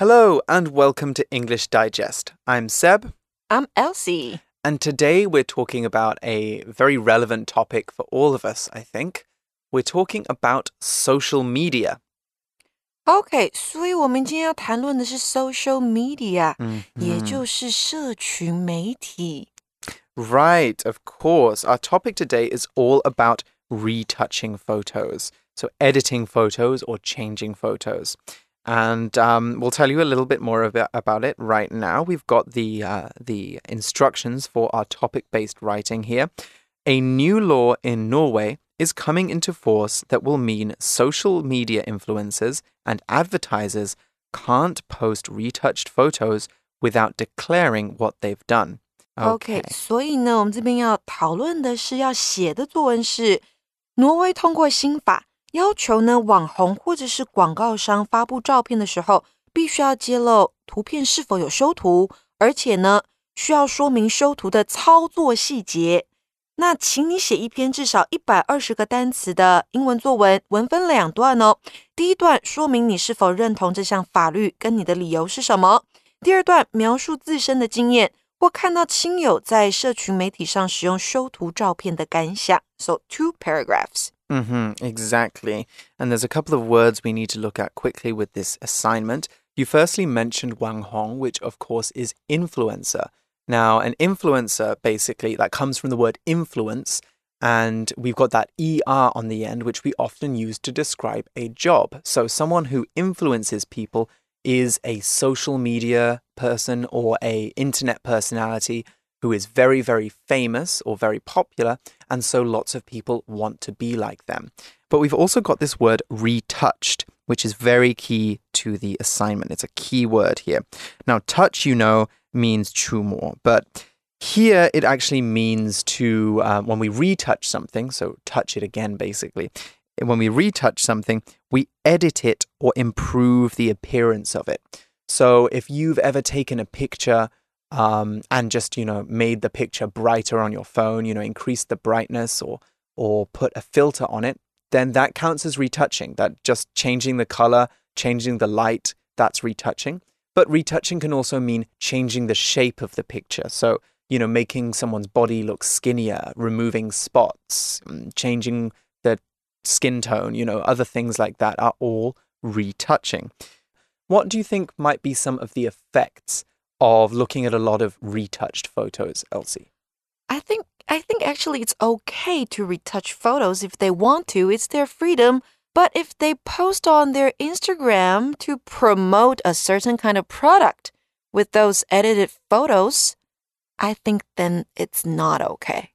Hello and welcome to English Digest. I'm Seb, I'm Elsie. and today we're talking about a very relevant topic for all of us, I think. We're talking about social media. OK，所以我们今天要谈论的是 social media，、嗯也就是社群媒体。 Right, of course. Our topic today is all about retouching photos. So, editing photos or changing photos. And um, we'll tell you a little bit more about, about it right now. We've got the, uh, the instructions for our topic based writing here. A new law in Norway is coming into force that will mean social media influencers and advertisers can't post retouched photos without declaring what they've done. OK，所以呢，我们这边要讨论的是要写的作文是，挪威通过新法， 要求呢网红或者是广告商发布照片的时候，必须要揭露图片是否有修图，而且呢需要说明修图的操作细节。那请你写一篇至少一百二十个单词的英文作文，文分两段哦。第一段说明你是否认同这项法律，跟你的理由是什么。第二段描述自身的经验。或看到亲友在社群媒体上使用修图照片的感想。So two paragraphs. Hmm exactly. And there's a couple of words we need to look at quickly with this assignment. You firstly mentioned Wang Hong, which of course is influencer. Now, an influencer basically that comes from the word influence, and we've got that er on the end, which we often use to describe a job. So, someone who influences people is a social media person or a internet personality who is very very famous or very popular and so lots of people want to be like them. But we've also got this word retouched which is very key to the assignment. It's a key word here. Now touch you know means chumo but here it actually means to um, when we retouch something so touch it again basically when we retouch something, we edit it or improve the appearance of it. So if you've ever taken a picture um, and just you know made the picture brighter on your phone, you know increased the brightness or or put a filter on it, then that counts as retouching. That just changing the color, changing the light, that's retouching. But retouching can also mean changing the shape of the picture. So you know making someone's body look skinnier, removing spots, mm, changing the skin tone, you know, other things like that are all retouching. What do you think might be some of the effects of looking at a lot of retouched photos, Elsie? I think I think actually it's okay to retouch photos if they want to. It's their freedom. But if they post on their Instagram to promote a certain kind of product with those edited photos, I think then it's not okay.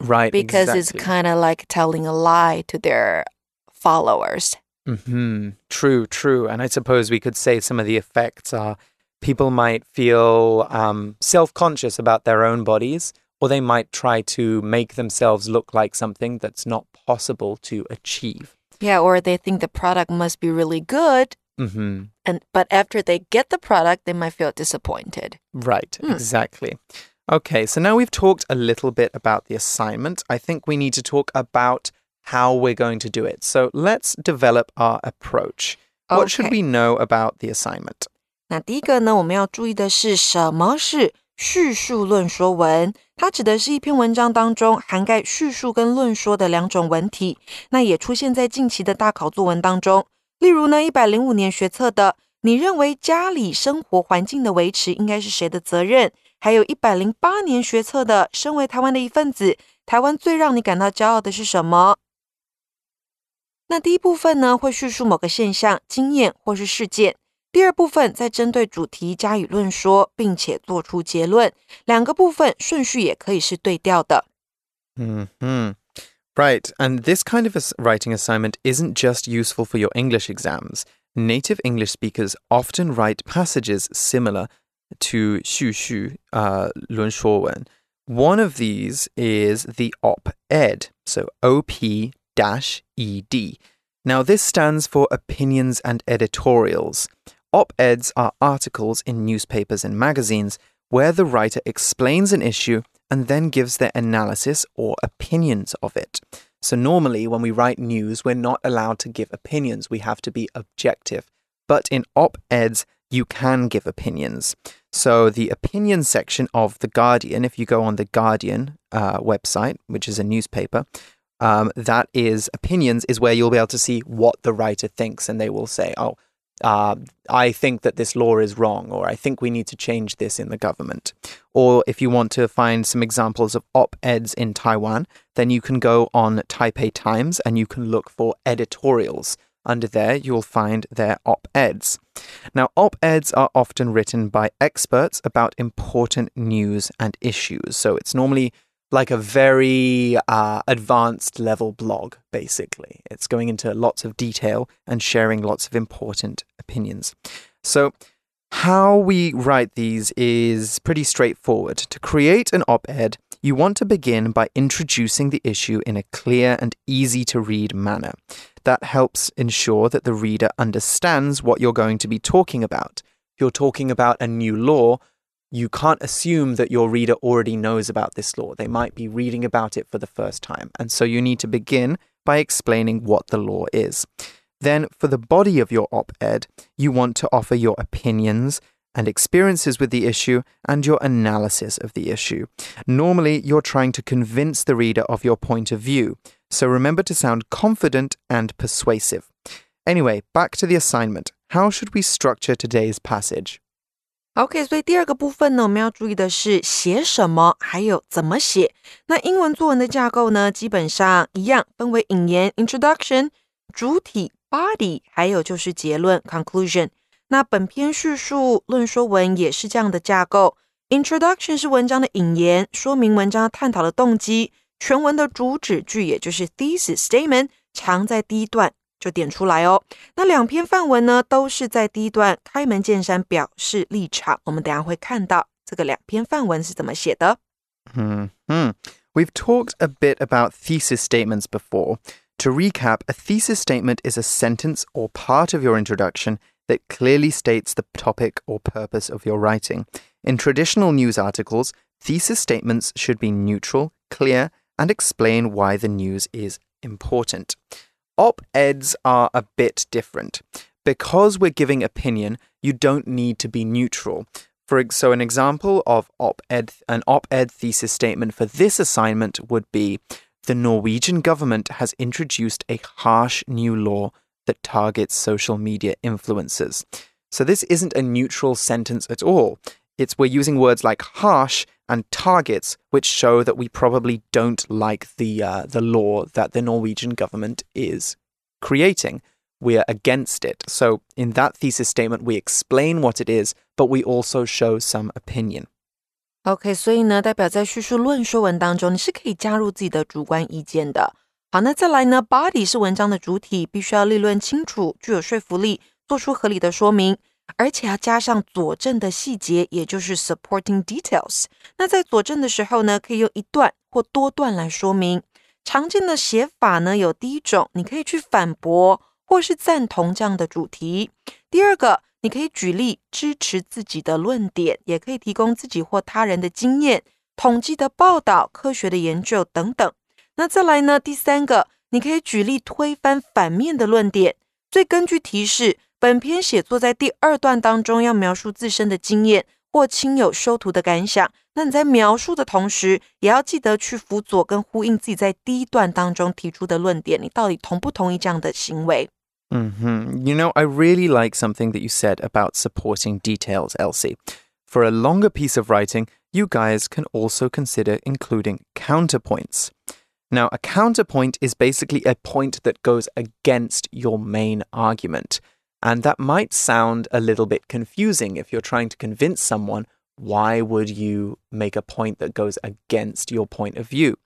Right. because exactly. it's kind of like telling a lie to their followers. Mm hmm. True, true. And I suppose we could say some of the effects are people might feel um, self conscious about their own bodies, or they might try to make themselves look like something that's not possible to achieve. Yeah, or they think the product must be really good, Mm-hmm. and but after they get the product, they might feel disappointed. Right, Hmm. exactly. Okay, so now we've talked a little bit about the assignment. I think we need to talk about how we're going to do it. So let's develop our approach. What should we know about the assignment? 那第一个呢，我们要注意的是什么是叙述论说文？它指的是一篇文章当中涵盖叙述跟论说的两种文体，那也出现在近期的大考作文当中。例如呢，一百零五年学测的，你认为家里生活环境的维持应该是谁的责任？还有一百零八年学测的，身为台湾的一份子，台湾最让你感到骄傲的是什么？那第一部分呢，会叙述某个现象、经验或是事件。第二部分再针对主题加以论说，并且做出结论。两个部分顺序也可以是对调的。 hmm Right, and this kind of a s- writing assignment isn't just useful for your English exams. Native English speakers often write passages similar to 叙述, uh, 论说文. One of these is the op-ed, so OP dash ED. Now, this stands for opinions and editorials. Op eds are articles in newspapers and magazines where the writer explains an issue and then gives their analysis or opinions of it. So, normally, when we write news, we're not allowed to give opinions, we have to be objective. But in op eds, you can give opinions. So, the opinion section of The Guardian, if you go on The Guardian uh, website, which is a newspaper, um, that is opinions, is where you'll be able to see what the writer thinks, and they will say, oh, uh, I think that this law is wrong, or I think we need to change this in the government. Or if you want to find some examples of op eds in Taiwan, then you can go on Taipei Times and you can look for editorials. Under there, you'll find their op eds. Now, op eds are often written by experts about important news and issues. So it's normally like a very uh, advanced level blog, basically. It's going into lots of detail and sharing lots of important opinions. So, how we write these is pretty straightforward. To create an op ed, you want to begin by introducing the issue in a clear and easy to read manner. That helps ensure that the reader understands what you're going to be talking about. You're talking about a new law, you can't assume that your reader already knows about this law. They might be reading about it for the first time. And so you need to begin by explaining what the law is. Then, for the body of your op ed, you want to offer your opinions and experiences with the issue and your analysis of the issue. Normally, you're trying to convince the reader of your point of view, so remember to sound confident and persuasive. Anyway, back to the assignment. How should we structure today's passage? OK，所以第二个部分呢，我们要注意的是写什么，还有怎么写。那英文作文的架构呢，基本上一样，分为引言 （introduction）、主体 （body），还有就是结论 （conclusion）。那本篇叙述论说文也是这样的架构：introduction 是文章的引言，说明文章探讨的动机；全文的主旨句，也就是 thesis statement，藏在第一段。就点出来哦。那两篇范文呢，都是在第一段开门见山表示立场。我们等下会看到这个两篇范文是怎么写的。Hmm. Hmm. We've talked a bit about thesis statements before. To recap, a thesis statement is a sentence or part of your introduction that clearly states the topic or purpose of your writing. In traditional news articles, thesis statements should be neutral, clear, and explain why the news is important. Op eds are a bit different. Because we're giving opinion, you don't need to be neutral. For so an example of op-ed an op-ed thesis statement for this assignment would be the Norwegian government has introduced a harsh new law that targets social media influencers. So this isn't a neutral sentence at all. It's we're using words like harsh and targets, which show that we probably don't like the uh, the law that the Norwegian government is creating. We are against it. So in that thesis statement, we explain what it is, but we also show some opinion. OK，所以呢，代表在叙述论说文当中，你是可以加入自己的主观意见的。好，那再来呢，body 是文章的主体，必须要立论清楚，具有说服力，做出合理的说明。 而且要加上佐证的细节，也就是 supporting details。那在佐证的时候呢，可以用一段或多段来说明。常见的写法呢，有第一种，你可以去反驳或是赞同这样的主题；第二个，你可以举例支持自己的论点，也可以提供自己或他人的经验、统计的报道、科学的研究等等。那再来呢，第三个，你可以举例推翻反面的论点。最根据提示。本篇写作在第二段当中要描述自身的经验或亲友修图的感想，那你在描述的同时，也要记得去辅佐跟呼应自己在第一段当中提出的论点，你到底同不同意这样的行为？Mm-hmm. You know, I really like something that you said about supporting details, Elsie. For a longer piece of writing, you guys can also consider including counterpoints. Now, a counterpoint is basically a point that goes against your main argument. And that might sound a little bit confusing if you're trying to convince someone why would you make a point that goes against your point of view?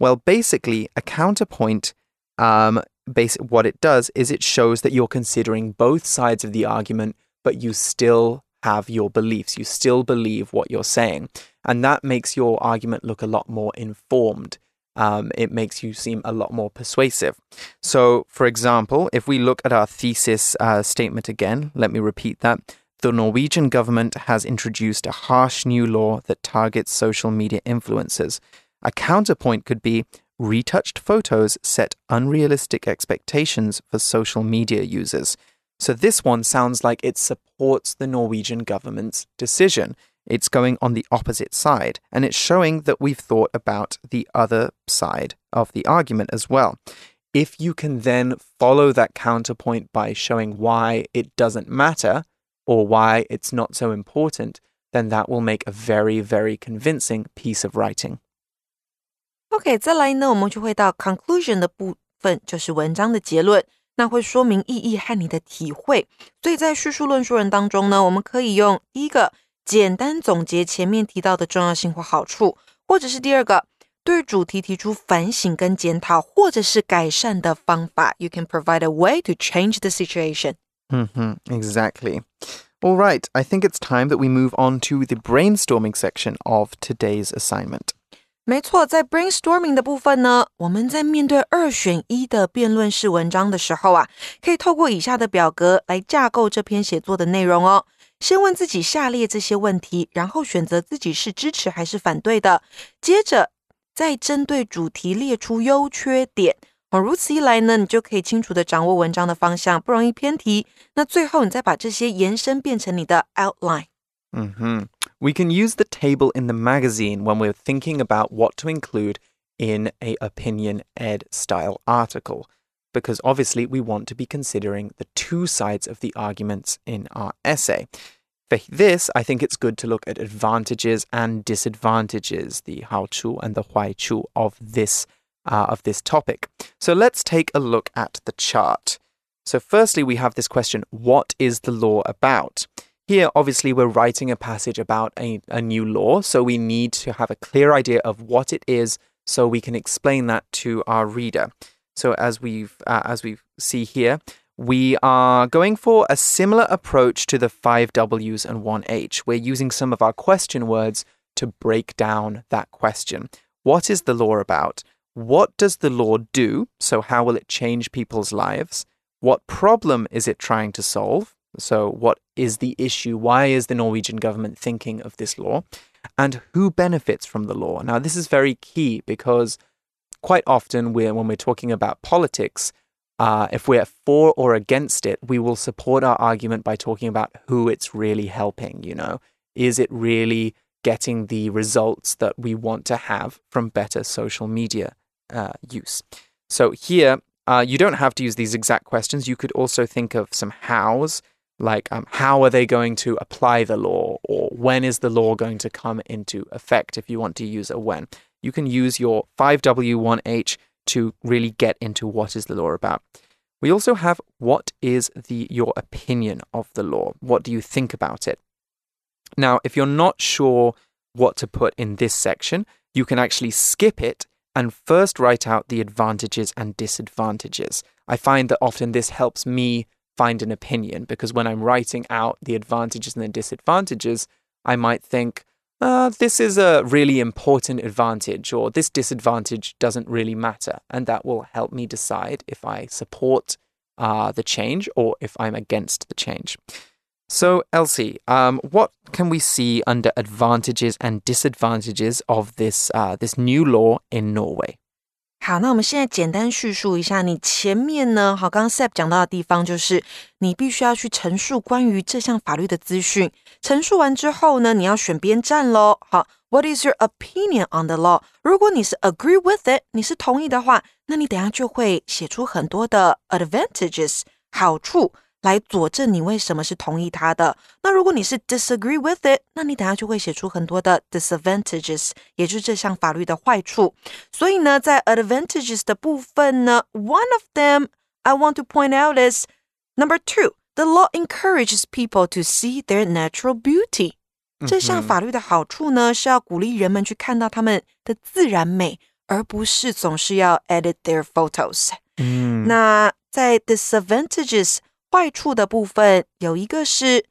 Well, basically, a counterpoint, um, basic, what it does is it shows that you're considering both sides of the argument, but you still have your beliefs. You still believe what you're saying. And that makes your argument look a lot more informed um, it makes you seem a lot more persuasive. So, for example, if we look at our thesis uh, statement again, let me repeat that. The Norwegian government has introduced a harsh new law that targets social media influencers. A counterpoint could be retouched photos set unrealistic expectations for social media users. So this one sounds like it supports the Norwegian government's decision. It's going on the opposite side, and it's showing that we've thought about the other side of the argument as well. If you can then follow that counterpoint by showing why it doesn't matter or why it's not so important, then that will make a very, very convincing piece of writing. OK，再来呢，我们就会到 conclusion 的部分，就是文章的结论。那会说明意义和你的体会。所以在叙述论述人当中呢，我们可以用第一个 简单总结前面提到的重要性或好处，或者是第二个对主题提出反省跟检讨，或者是改善的方法。You can provide a way to change the situation. Mm-hmm, exactly. All right, I think it's time that we move on to the brainstorming section of today's assignment. 没错，在 brainstorming 的部分呢，我们在面对二选一的辩论式文章的时候啊，可以透过以下的表格来架构这篇写作的内容哦。 先问自己下列这些问题，然后选择自己是支持还是反对的。接着再针对主题列出优缺点。哦，如此一来呢，你就可以清楚的掌握文章的方向，不容易偏题。那最后你再把这些延伸变成你的 outline。嗯哼。We can use the table in the magazine when we're thinking about what to include in a opinion ed style article because obviously we want to be considering the two sides of the arguments in our essay. For this, I think it's good to look at advantages and disadvantages, the how chu and the why chu of this uh, of this topic. So let's take a look at the chart. So firstly, we have this question: What is the law about? Here, obviously, we're writing a passage about a, a new law, so we need to have a clear idea of what it is so we can explain that to our reader. So, as, we've, uh, as we see here, we are going for a similar approach to the five W's and one H. We're using some of our question words to break down that question. What is the law about? What does the law do? So, how will it change people's lives? What problem is it trying to solve? So, what is the issue? Why is the Norwegian government thinking of this law? And who benefits from the law? Now, this is very key because quite often we're, when we're talking about politics, uh, if we're for or against it, we will support our argument by talking about who it's really helping. You know, is it really getting the results that we want to have from better social media uh, use? So here, uh, you don't have to use these exact questions. You could also think of some hows like um, how are they going to apply the law or when is the law going to come into effect if you want to use a when you can use your 5w1h to really get into what is the law about. We also have what is the your opinion of the law? What do you think about it? Now if you're not sure what to put in this section you can actually skip it and first write out the advantages and disadvantages. I find that often this helps me find an opinion because when I'm writing out the advantages and the disadvantages, I might think, uh, this is a really important advantage or this disadvantage doesn't really matter. And that will help me decide if I support uh, the change or if I'm against the change. So, Elsie, um, what can we see under advantages and disadvantages of this uh, this new law in Norway? 好，那我们现在简单叙述一下，你前面呢，好，刚刚 Sep 讲到的地方，就是你必须要去陈述关于这项法律的资讯。陈述完之后呢，你要选边站喽。好，What is your opinion on the law？如果你是 agree with it，你是同意的话，那你等下就会写出很多的 advantages 好处。来佐证你为什么是同意他的。那如果你是 disagree with it，那你等下就会写出很多的 disadvantages，也就是这项法律的坏处。所以呢，在 advantages 的部分呢，one of them I want to point out is number two. The law encourages people to see their natural beauty. 这项法律的好处呢，是要鼓励人们去看到他们的自然美，而不是总是要 edit their photos。嗯，那在 disadvantages 坏处的部分有一个是，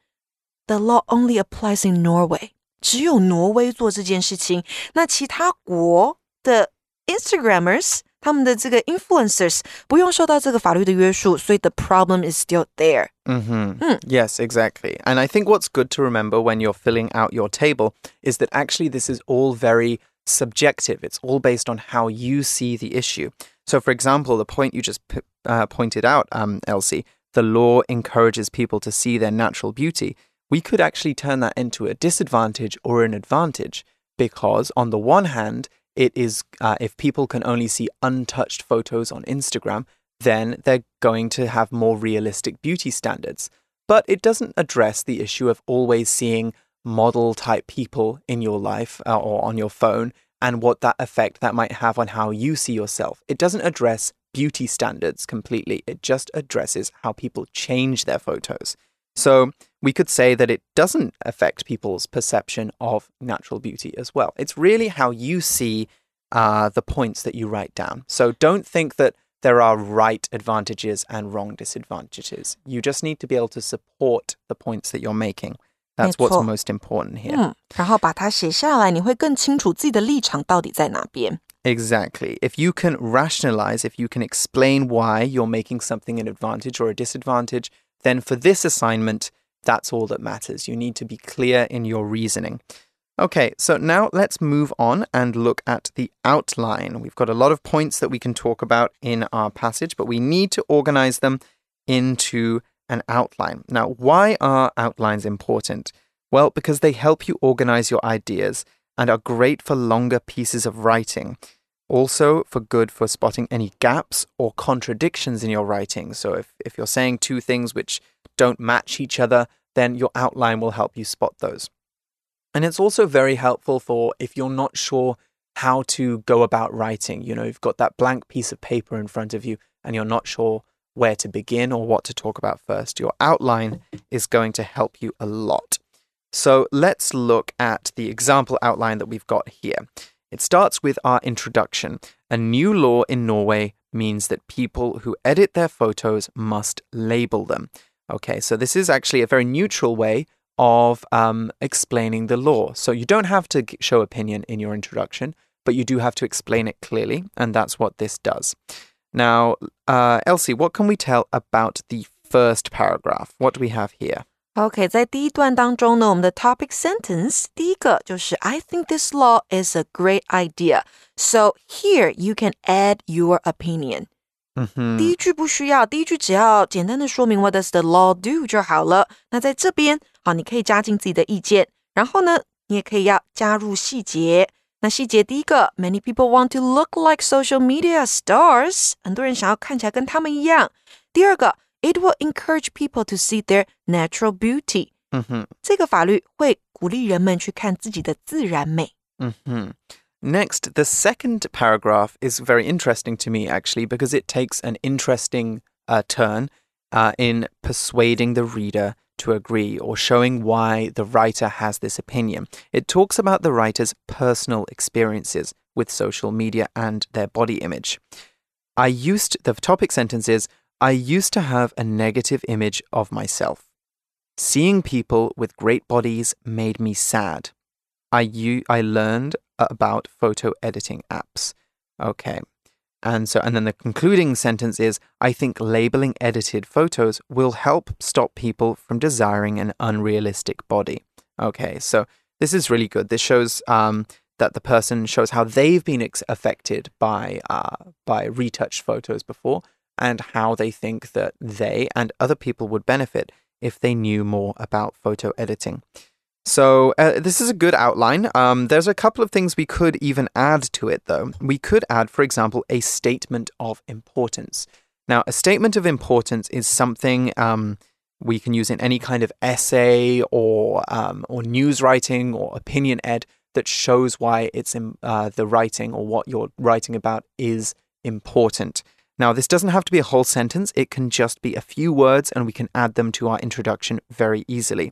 the law only applies in Norway，只有挪威做这件事情。那其他国的 Instagrammers，他们的这个 influencers 不用受到这个法律的约束，所以 the problem is still there. Mm-hmm. Mm. Yes, exactly. And I think what's good to remember when you're filling out your table is that actually this is all very subjective. It's all based on how you see the issue. So, for example, the point you just uh, pointed out, um, Elsie, the law encourages people to see their natural beauty, we could actually turn that into a disadvantage or an advantage because, on the one hand, it is uh, if people can only see untouched photos on Instagram, then they're going to have more realistic beauty standards. But it doesn't address the issue of always seeing model type people in your life uh, or on your phone and what that effect that might have on how you see yourself. It doesn't address beauty standards completely, it just addresses how people change their photos. So we could say that it doesn't affect people's perception of natural beauty as well. It's really how you see uh, the points that you write down. So don't think that there are right advantages and wrong disadvantages. You just need to be able to support the points that you're making. That's what's most important here. 嗯，然后把它写下来，你会更清楚自己的立场到底在哪边。 Exactly. If you can rationalize, if you can explain why you're making something an advantage or a disadvantage, then for this assignment, that's all that matters. You need to be clear in your reasoning. Okay, so now let's move on and look at the outline. We've got a lot of points that we can talk about in our passage, but we need to organize them into an outline. Now, why are outlines important? Well, because they help you organize your ideas and are great for longer pieces of writing. Also, for good for spotting any gaps or contradictions in your writing. So, if, if you're saying two things which don't match each other, then your outline will help you spot those. And it's also very helpful for if you're not sure how to go about writing. You know, you've got that blank piece of paper in front of you and you're not sure where to begin or what to talk about first. Your outline is going to help you a lot. So let's look at the example outline that we've got here. It starts with our introduction. A new law in Norway means that people who edit their photos must label them. Okay, so this is actually a very neutral way of um, explaining the law. So you don't have to show opinion in your introduction, but you do have to explain it clearly, and that's what this does. Now, uh, Elsie, what can we tell about the first paragraph? What do we have here? OK，在第一段当中呢，我们的 topic sentence 第一个就是 I think this law is a great idea. So here you can add your opinion. 嗯哼，第一句不需要，第一句只要简单的说明 What does the law do 就好了。那在这边，好，你可以加进自己的意见，然后呢，你也可以要加入细节。那细节第一个，Many people want to look like social media stars，很多人想要看起来跟他们一样。第二个 ，It will encourage people to see their natural beauty。嗯哼，这个法律会鼓励人们去看自己的自然美。嗯哼。Next, the second paragraph is very interesting to me actually because it takes an interesting uh, turn uh, in persuading the reader to agree or showing why the writer has this opinion. It talks about the writer's personal experiences with social media and their body image. I used, the topic sentence is, I used to have a negative image of myself. Seeing people with great bodies made me sad. I, I learned about photo editing apps. Okay. And so, and then the concluding sentence is I think labeling edited photos will help stop people from desiring an unrealistic body. Okay, so this is really good. This shows um, that the person shows how they've been ex- affected by uh, by retouched photos before, and how they think that they and other people would benefit if they knew more about photo editing. So uh, this is a good outline. Um, there's a couple of things we could even add to it, though. We could add, for example, a statement of importance. Now, a statement of importance is something um, we can use in any kind of essay or um, or news writing or opinion ed that shows why it's in, uh, the writing or what you're writing about is important. Now, this doesn't have to be a whole sentence. It can just be a few words, and we can add them to our introduction very easily.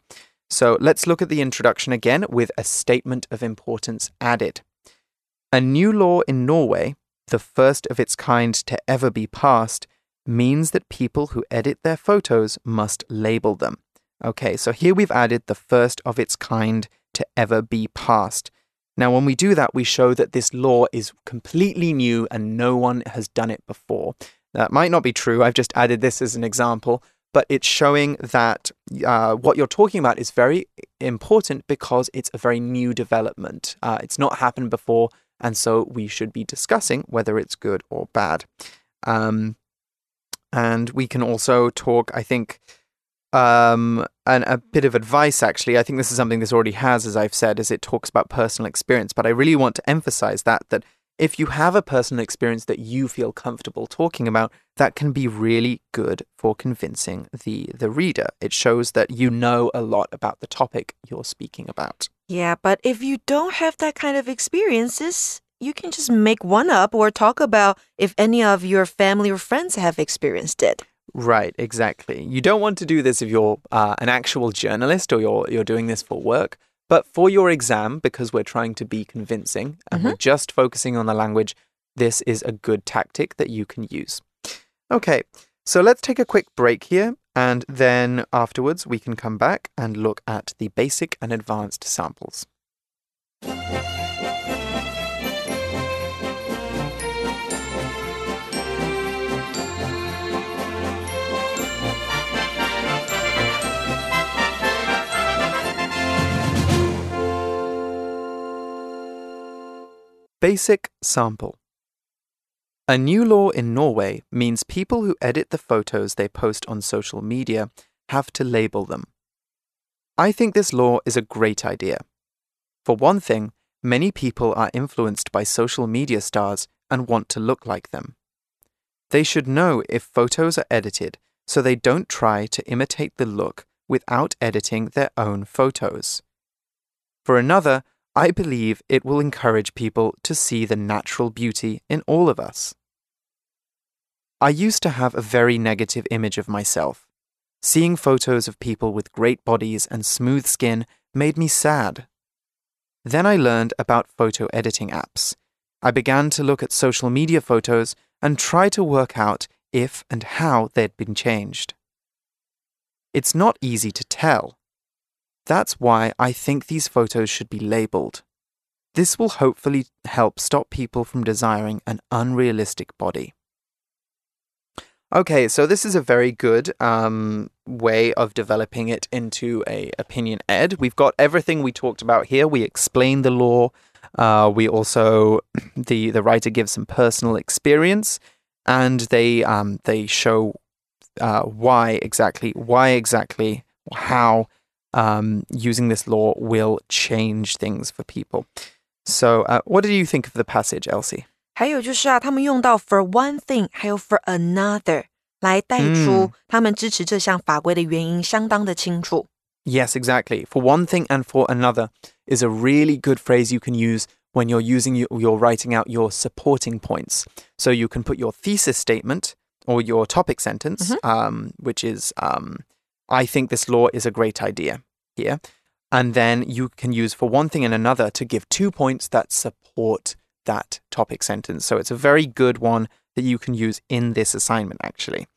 So let's look at the introduction again with a statement of importance added. A new law in Norway, the first of its kind to ever be passed, means that people who edit their photos must label them. Okay, so here we've added the first of its kind to ever be passed. Now, when we do that, we show that this law is completely new and no one has done it before. That might not be true. I've just added this as an example, but it's showing that uh, what you're talking about is very important because it's a very new development. Uh, it's not happened before, and so we should be discussing whether it's good or bad. Um, And we can also talk, I think, um, and a bit of advice actually. I think this is something this already has, as I've said, as it talks about personal experience. But I really want to emphasize that that if you have a personal experience that you feel comfortable talking about, that can be really good for convincing the the reader. It shows that you know a lot about the topic you're speaking about. Yeah, but if you don't have that kind of experiences, you can just make one up or talk about if any of your family or friends have experienced it. Right, exactly. You don't want to do this if you're uh, an actual journalist or you're you're doing this for work, but for your exam because we're trying to be convincing and we're just focusing on the language, this is a good tactic that you can use. Okay. So let's take a quick break here and then afterwards we can come back and look at the basic and advanced samples. Basic sample. A new law in Norway means people who edit the photos they post on social media have to label them. I think this law is a great idea. For one thing, many people are influenced by social media stars and want to look like them. They should know if photos are edited so they don't try to imitate the look without editing their own photos. For another, I believe it will encourage people to see the natural beauty in all of us. I used to have a very negative image of myself. Seeing photos of people with great bodies and smooth skin made me sad. Then I learned about photo editing apps. I began to look at social media photos and try to work out if and how they'd been changed. It's not easy to tell. That's why I think these photos should be labeled. This will hopefully help stop people from desiring an unrealistic body. Okay, so this is a very good um, way of developing it into a opinion ed. We've got everything we talked about here. We explain the law. Uh, we also the the writer gives some personal experience, and they um, they show uh, why exactly why exactly how um, using this law will change things for people. So, uh, what did you think of the passage, Elsie? 还有就是啊，他们用到 for one thing，还有 for another 来带出他们支持这项法规的原因，相当的清楚。 Yes, exactly. For one thing and for another is a really good phrase you can use when you're using your, you're writing out your supporting points. So you can put your thesis statement or your topic sentence, um, which is um, I think this law is a great idea here. And then you can use for one thing and another to give two points that support that topic sentence. So it's a very good one that you can use in this assignment, actually.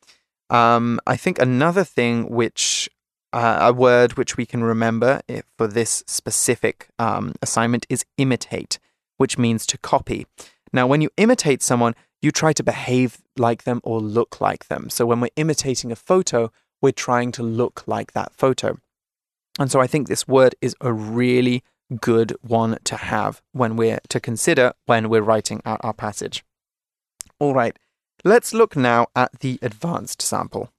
Um, I think another thing which uh, a word which we can remember if, for this specific um, assignment is imitate, which means to copy. Now, when you imitate someone, you try to behave like them or look like them. So when we're imitating a photo, we're trying to look like that photo. And so I think this word is a really good one to have when we're to consider when we're writing out our passage. All right, let's look now at the advanced sample.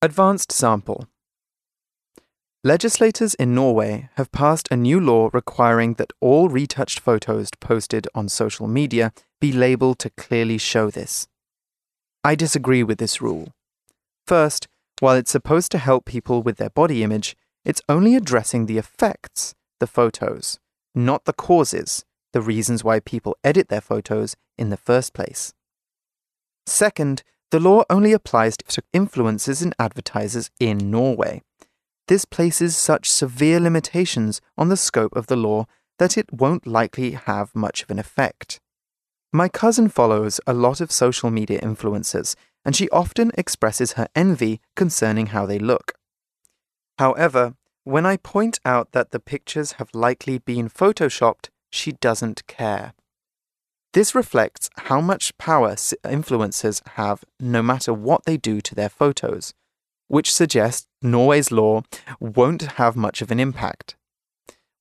Advanced sample. Legislators in Norway have passed a new law requiring that all retouched photos posted on social media be labeled to clearly show this. I disagree with this rule. First, while it's supposed to help people with their body image, it's only addressing the effects, the photos, not the causes, the reasons why people edit their photos in the first place. Second, the law only applies to influencers and advertisers in Norway. This places such severe limitations on the scope of the law that it won't likely have much of an effect. My cousin follows a lot of social media influencers, and she often expresses her envy concerning how they look. However, when I point out that the pictures have likely been photoshopped, she doesn't care. This reflects how much power influencers have no matter what they do to their photos, which suggests Norway's law won't have much of an impact.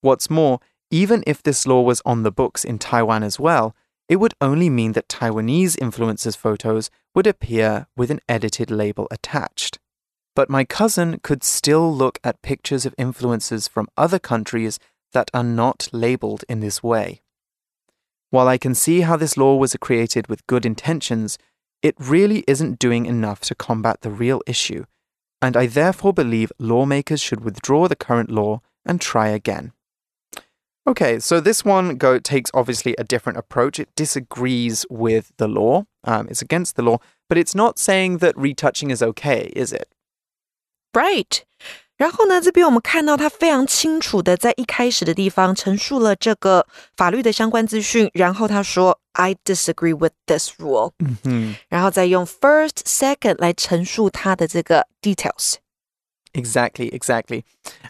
What's more, even if this law was on the books in Taiwan as well, it would only mean that Taiwanese influencers' photos would appear with an edited label attached. But my cousin could still look at pictures of influencers from other countries that are not labeled in this way. While I can see how this law was created with good intentions, it really isn't doing enough to combat the real issue, and I therefore believe lawmakers should withdraw the current law and try again. Okay, so this one go takes obviously a different approach. It disagrees with the law. Um, it's against the law, but it's not saying that retouching is okay, is it? Right. 然后呢，这边我们看到他非常清楚的在一开始的地方陈述了这个法律的相关资讯，然后他说 I disagree with this rule，嗯哼。然后再用 first second 来陈述他的这个 details。 Exactly, exactly.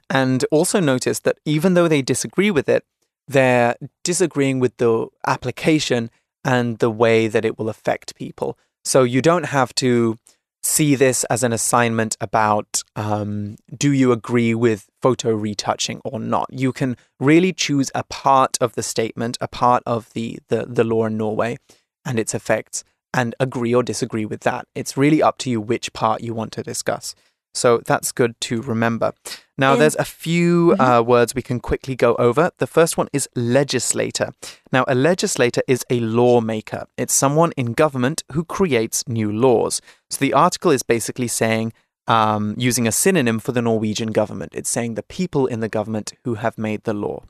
And also notice that even though they disagree with it, they're disagreeing with the application and the way that it will affect people. So you don't have to see this as an assignment about um, do you agree with photo retouching or not. You can really choose a part of the statement, a part of the, the, the law in Norway and its effects, and agree or disagree with that. It's really up to you which part you want to discuss. So that's good to remember. Now, there's a few uh, words we can quickly go over. The first one is legislator. Now, a legislator is a lawmaker, it's someone in government who creates new laws. So the article is basically saying, um, using a synonym for the Norwegian government, it's saying the people in the government who have made the law.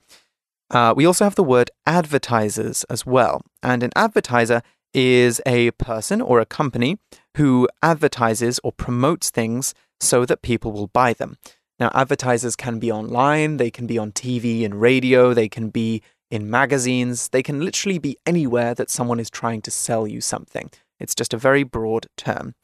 Uh, we also have the word advertisers as well. And an advertiser is a person or a company who advertises or promotes things so that people will buy them. Now, advertisers can be online, they can be on TV and radio, they can be in magazines, they can literally be anywhere that someone is trying to sell you something. It's just a very broad term.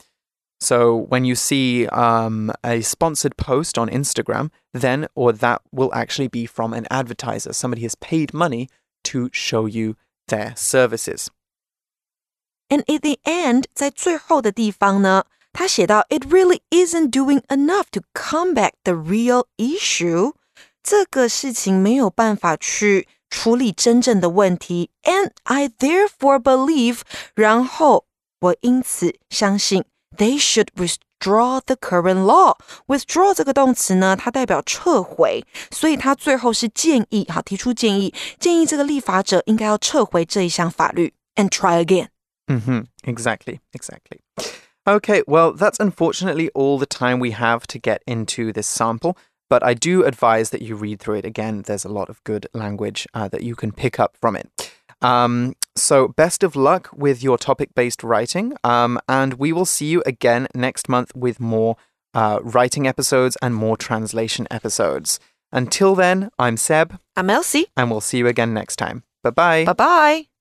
So when you see um, a sponsored post on Instagram, then or that will actually be from an advertiser. Somebody has paid money to show you their services. And at the end，在最后的地方呢， 他写到，It really isn't doing enough to combat the real issue。这个事情没有办法去处理真正的问题，and I therefore believe，然后我因此相信，they should withdraw the current law。withdraw 这个动词呢，它代表撤回，所以它最后是建议，好提出建议，建议这个立法者应该要撤回这一项法律，and try again。 hmm Exactly, exactly. Okay, well, that's unfortunately all the time we have to get into this sample, but I do advise that you read through it again. There's a lot of good language uh, that you can pick up from it. Um, so, best of luck with your topic based writing, um, and we will see you again next month with more uh, writing episodes and more translation episodes. Until then, I'm Seb, I'm Elsie. and we'll see you again next time. Bye bye. Bye bye.